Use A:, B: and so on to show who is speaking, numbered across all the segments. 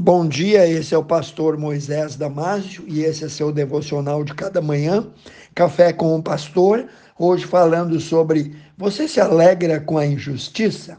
A: Bom dia, esse é o pastor Moisés Damásio e esse é seu devocional de cada manhã, Café com o Pastor, hoje falando sobre você se alegra com a injustiça?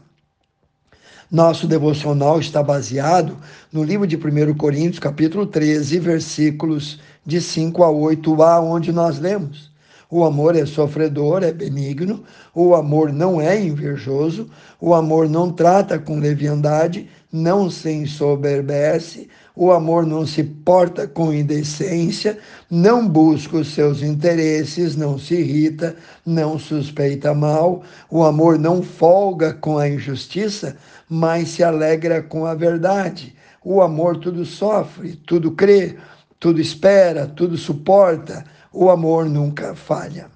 A: Nosso devocional está baseado no livro de 1 Coríntios, capítulo 13, versículos de 5 a 8a, onde nós lemos: o amor é sofredor, é benigno, o amor não é invejoso, o amor não trata com leviandade, não se ensoberbece, o amor não se porta com indecência, não busca os seus interesses, não se irrita, não suspeita mal, o amor não folga com a injustiça, mas se alegra com a verdade. O amor tudo sofre, tudo crê, tudo espera, tudo suporta o amor nunca falha.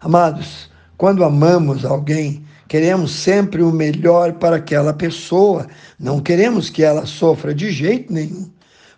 A: Amados, quando amamos alguém, queremos sempre o melhor para aquela pessoa, não queremos que ela sofra de jeito nenhum.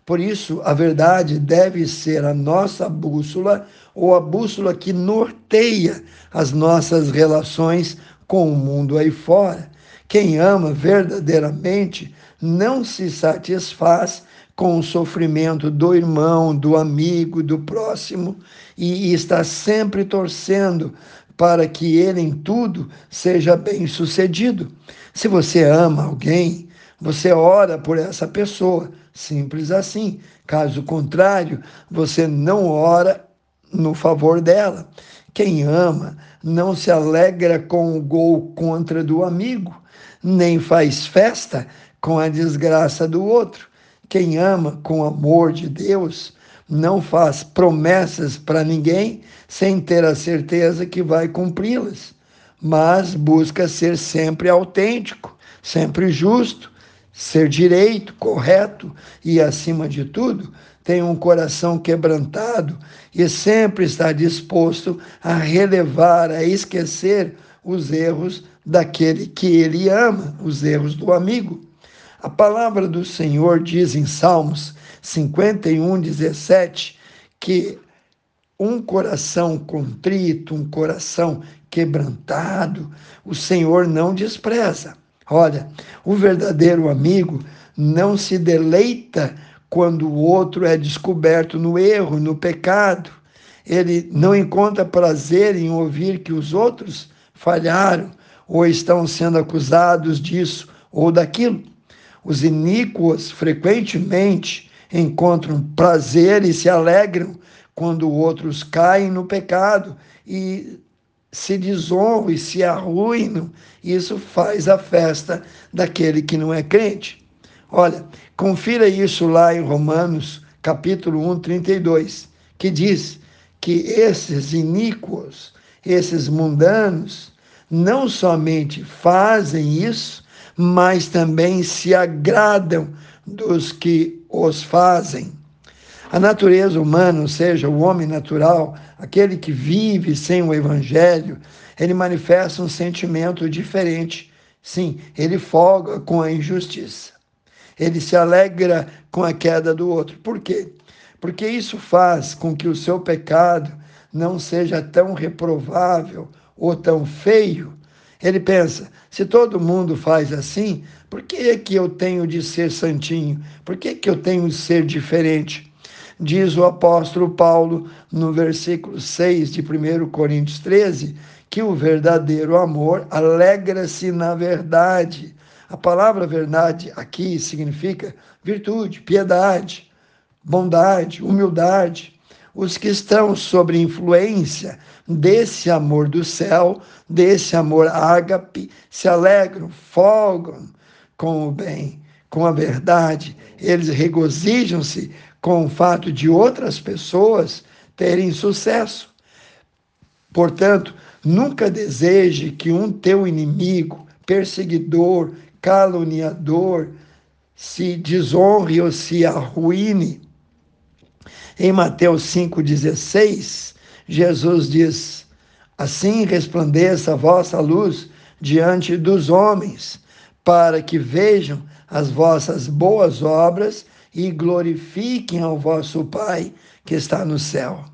A: Por isso, a verdade deve ser a nossa bússola ou a bússola que norteia as nossas relações com o mundo aí fora. Quem ama verdadeiramente não se satisfaz com o sofrimento do irmão, do amigo, do próximo e, está sempre torcendo para que ele em tudo seja bem sucedido. Se você ama alguém, você ora por essa pessoa, simples assim. Caso contrário, você não ora no favor dela. Quem ama não se alegra com o gol contra do amigo, nem faz festa com a desgraça do outro. Quem ama com amor de Deus não faz promessas para ninguém sem ter a certeza que vai cumpri-las, mas busca ser sempre autêntico, sempre justo, ser direito, correto e, acima de tudo, tem um coração quebrantado e sempre está disposto a relevar, a esquecer os erros daquele que ele ama, os erros do amigo. A palavra do Senhor diz em Salmos 51, 17, que um coração contrito, um coração quebrantado, o Senhor não despreza. Olha, o verdadeiro amigo não se deleita quando o outro é descoberto no erro, no pecado. Ele não encontra prazer em ouvir que os outros falharam ou estão sendo acusados disso ou daquilo. Os iníquos frequentemente encontram prazer e se alegram quando outros caem no pecado e se desonram e se arruinam. Isso faz a festa daquele que não é crente. Olha, confira isso lá em Romanos, capítulo 1, 32, que diz que esses iníquos, esses mundanos, não somente fazem isso, mas também se agradam dos que os fazem. A natureza humana, ou seja, o homem natural, aquele que vive sem o evangelho, ele manifesta um sentimento diferente. Sim, ele folga com a injustiça. Ele se alegra com a queda do outro. Por quê? Porque isso faz com que o seu pecado não seja tão reprovável ou tão feio ele pensa: se todo mundo faz assim, por que é que eu tenho de ser santinho? Por que, é que eu tenho de ser diferente? Diz o apóstolo Paulo no versículo 6 de 1 Coríntios 13 que o verdadeiro amor alegra-se na verdade. A palavra verdade aqui significa virtude, piedade, bondade, humildade os que estão sob influência desse amor do céu, desse amor ágape, se alegram, folgam com o bem, com a verdade. Eles regozijam-se com o fato de outras pessoas terem sucesso. Portanto, nunca deseje que um teu inimigo, perseguidor, caluniador, se desonre ou se arruine em Mateus 5,16, Jesus diz: Assim resplandeça a vossa luz diante dos homens, para que vejam as vossas boas obras e glorifiquem ao vosso Pai que está no céu.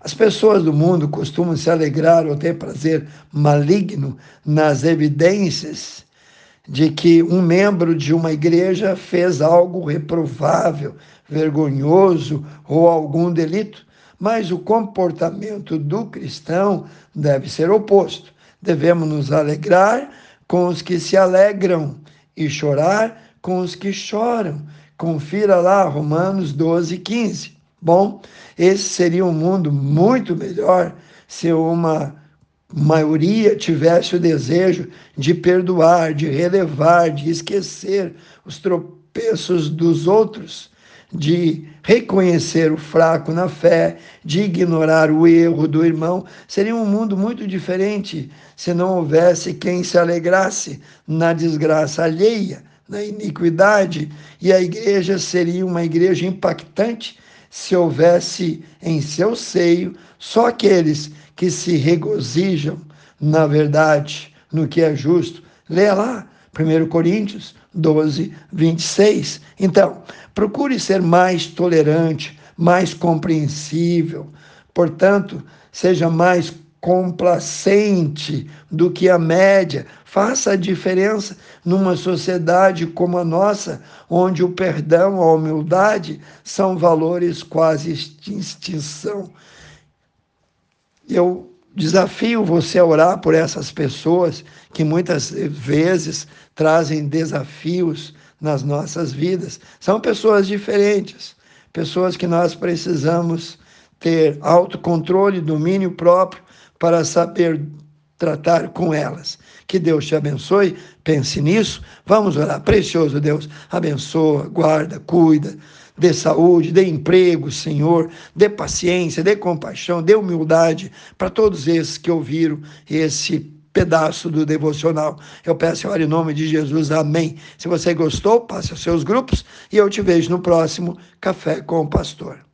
A: As pessoas do mundo costumam se alegrar ou ter prazer maligno nas evidências de que um membro de uma igreja fez algo reprovável, vergonhoso ou algum delito, mas o comportamento do cristão deve ser oposto. Devemos nos alegrar com os que se alegram e chorar com os que choram. Confira lá Romanos 12, 15. Bom, esse seria um mundo muito melhor se uma maioria tivesse o desejo de perdoar, de relevar, de esquecer os tropeços dos outros, de reconhecer o fraco na fé, de ignorar o erro do irmão. Seria um mundo muito diferente se não houvesse quem se alegrasse na desgraça alheia, na iniquidade, e a igreja seria uma igreja impactante se houvesse em seu seio só aqueles que se regozijam na verdade, no que é justo. Leia lá, 1 Coríntios 12, 26. Então, procure ser mais tolerante, mais compreensível. Portanto, seja mais complacente do que a média. Faça a diferença numa sociedade como a nossa, onde o perdão, a humildade são valores quase extinção. Eu desafio você a orar por essas pessoas que muitas vezes trazem desafios nas nossas vidas. São pessoas diferentes, pessoas que nós precisamos ter autocontrole, domínio próprio para saber tratar com elas. Que Deus te abençoe, pense nisso. Vamos orar. Precioso Deus, abençoa, guarda, cuida, dê saúde, dê emprego, Senhor, dê paciência, dê compaixão, dê humildade para todos esses que ouviram esse pedaço do devocional. Eu peço em nome de Jesus, amém. Se você gostou, passe aos seus grupos e eu te vejo no próximo Café com o Pastor.